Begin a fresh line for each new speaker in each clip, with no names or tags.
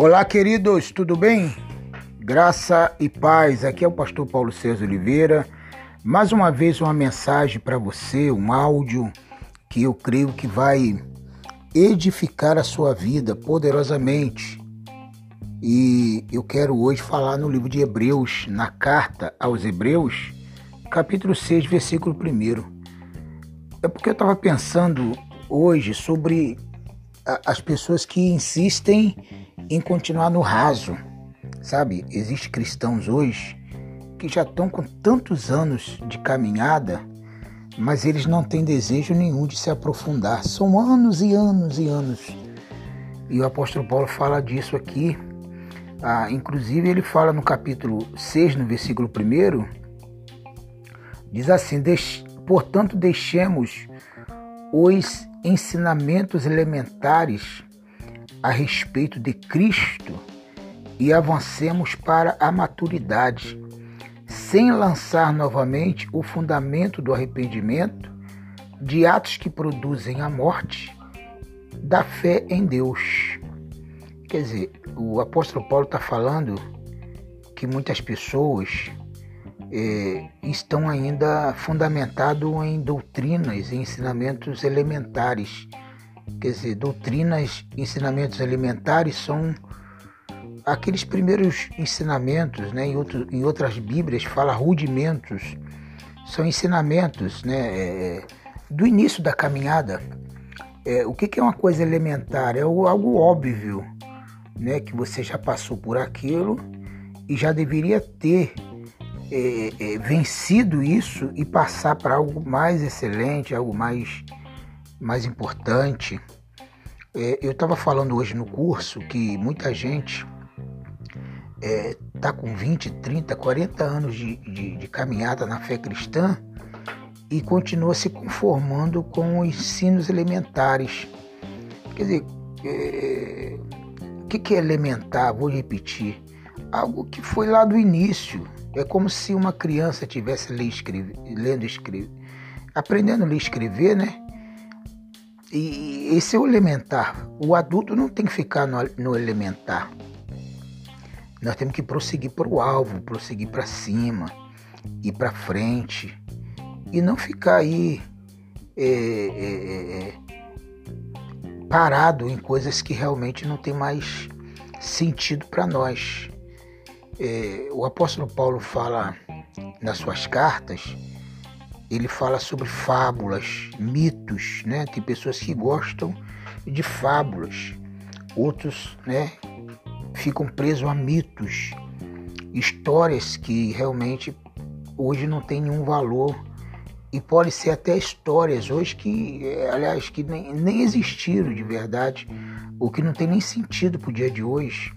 Olá, queridos, tudo bem? Graça e paz. Aqui é o pastor Paulo César Oliveira. Mais uma vez uma mensagem para você, um áudio que eu creio que vai edificar a sua vida poderosamente. E eu quero hoje falar no livro de Hebreus, na carta aos Hebreus, capítulo 6, versículo 1. É porque eu estava pensando hoje sobre as pessoas que insistem em continuar no raso, sabe? Existem cristãos hoje que já estão com tantos anos de caminhada, mas eles não têm desejo nenhum de se aprofundar. São anos e anos e anos. E o apóstolo Paulo fala disso aqui. Ah, inclusive, ele fala no capítulo 6, no versículo 1, diz assim: Portanto, deixemos os ensinamentos elementares a respeito de Cristo e avancemos para a maturidade, sem lançar novamente o fundamento do arrependimento, de atos que produzem a morte, da fé em Deus. Quer dizer, o apóstolo Paulo está falando que muitas pessoas é, estão ainda fundamentados em doutrinas e ensinamentos elementares. Quer dizer, doutrinas, ensinamentos elementares são aqueles primeiros ensinamentos, né? Em, outro, em outras Bíblias fala rudimentos, são ensinamentos, né? É, do início da caminhada. É, o que, que é uma coisa elementar? É algo óbvio, né? Que você já passou por aquilo e já deveria ter é, é, vencido isso e passar para algo mais excelente, algo mais, mais importante. É, eu estava falando hoje no curso que muita gente está com 20, 30, 40 anos de, de, de, caminhada na fé cristã e continua se conformando com os ensinos elementares. Quer dizer, é, o que, é elementar? Vou repetir. Algo que foi lá do início, é como se uma criança tivesse lendo escrever, aprendendo a ler e escrever, né? E esse é o elementar. O adulto não tem que ficar no, no elementar. Nós temos que prosseguir para o alvo, prosseguir para cima, ir para frente e não ficar aí é, é, é, é, parado em coisas que realmente não tem mais sentido para nós. É, o apóstolo Paulo fala nas suas cartas, ele fala sobre fábulas, mitos, né? Tem pessoas que gostam de fábulas, outros, né, ficam presos a mitos, histórias que realmente hoje não tem nenhum valor e pode ser até histórias hoje que, aliás, que nem, nem existiram de verdade, ou que não tem nem sentido para o dia de hoje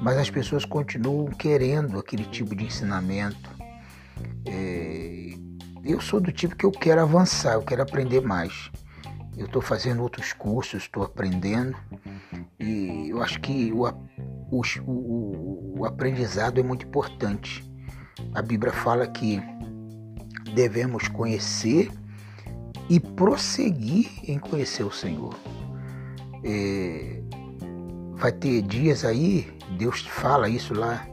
mas as pessoas continuam querendo aquele tipo de ensinamento. É, eu sou do tipo que eu quero avançar, eu quero aprender mais. Eu estou fazendo outros cursos, estou aprendendo e eu acho que o, o, o, o aprendizado é muito importante. A Bíblia fala que devemos conhecer e prosseguir em conhecer o Senhor. É, vai ter dias aí, Deus fala isso lá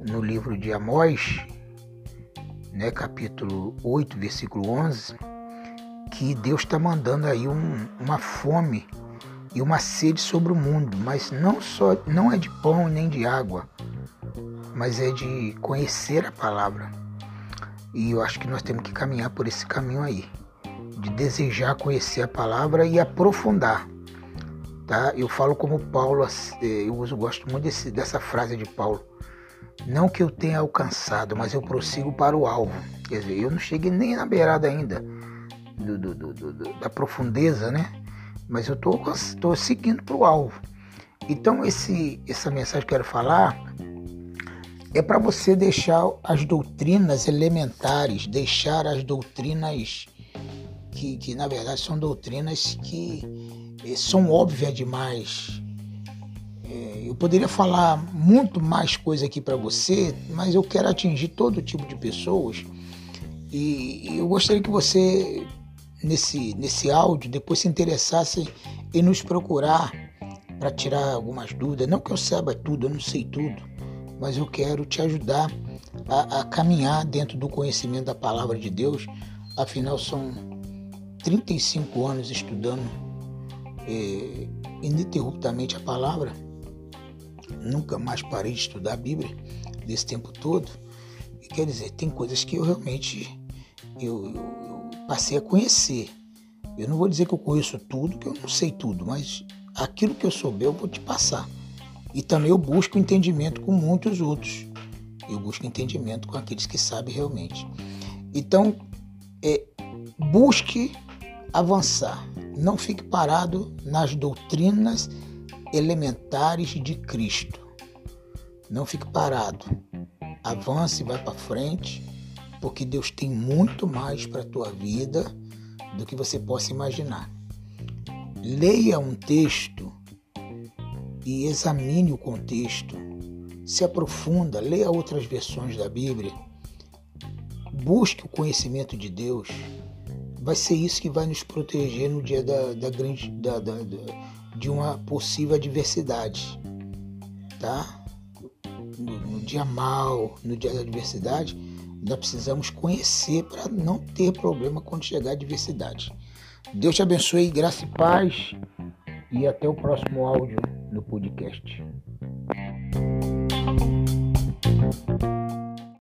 no livro de Amós, né, capítulo 8, versículo 11, que Deus está mandando aí um, uma fome e uma sede sobre o mundo, mas não só não é de pão nem de água, mas é de conhecer a palavra. E eu acho que nós temos que caminhar por esse caminho aí, de desejar conhecer a palavra e aprofundar tá? Eu falo como Paulo, é, eu uso, gosto muito desse, dessa frase de Paulo. Não que eu tenha alcançado, mas eu prossigo para o alvo. Quer dizer, eu não cheguei nem na beirada ainda do, do, do, da profundeza, né? Mas eu estou seguindo para o alvo. Então, esse, essa mensagem que eu quero falar é para você deixar as doutrinas elementares, deixar as doutrinas que, que na verdade são doutrinas que são óbvias demais. É, eu poderia falar muito mais coisa aqui para você, mas eu quero atingir todo tipo de pessoas. E eu gostaria que você, nesse, nesse áudio, depois se interessasse em nos procurar para tirar algumas dúvidas. Não que eu saiba tudo, eu não sei tudo, mas eu quero te ajudar a, a caminhar dentro do conhecimento da palavra de Deus. Afinal, são 35 anos estudando é, ininterruptamente a palavra. Nunca mais parei de estudar a Bíblia desse tempo todo. E quer dizer, tem coisas que eu realmente eu, eu, eu passei a conhecer. Eu não vou dizer que eu conheço tudo, que eu não sei tudo, mas aquilo que eu souber eu vou te passar. E também eu busco entendimento com muitos outros. Eu busco entendimento com aqueles que sabem realmente. Então, é, busque avançar. Não fique parado nas doutrinas elementares de Cristo. Não fique parado. Avance, vai para frente, porque Deus tem muito mais para a tua vida do que você possa imaginar. Leia um texto e examine o contexto. Se aprofunda, leia outras versões da Bíblia. Busque o conhecimento de Deus. Vai ser isso que vai nos proteger no dia da, da grande, da, da, de uma possível adversidade, tá? No, no dia mal, no dia da adversidade, nós precisamos conhecer para não ter problema quando chegar a adversidade. Deus te abençoe, graça e paz. E até o próximo áudio no podcast.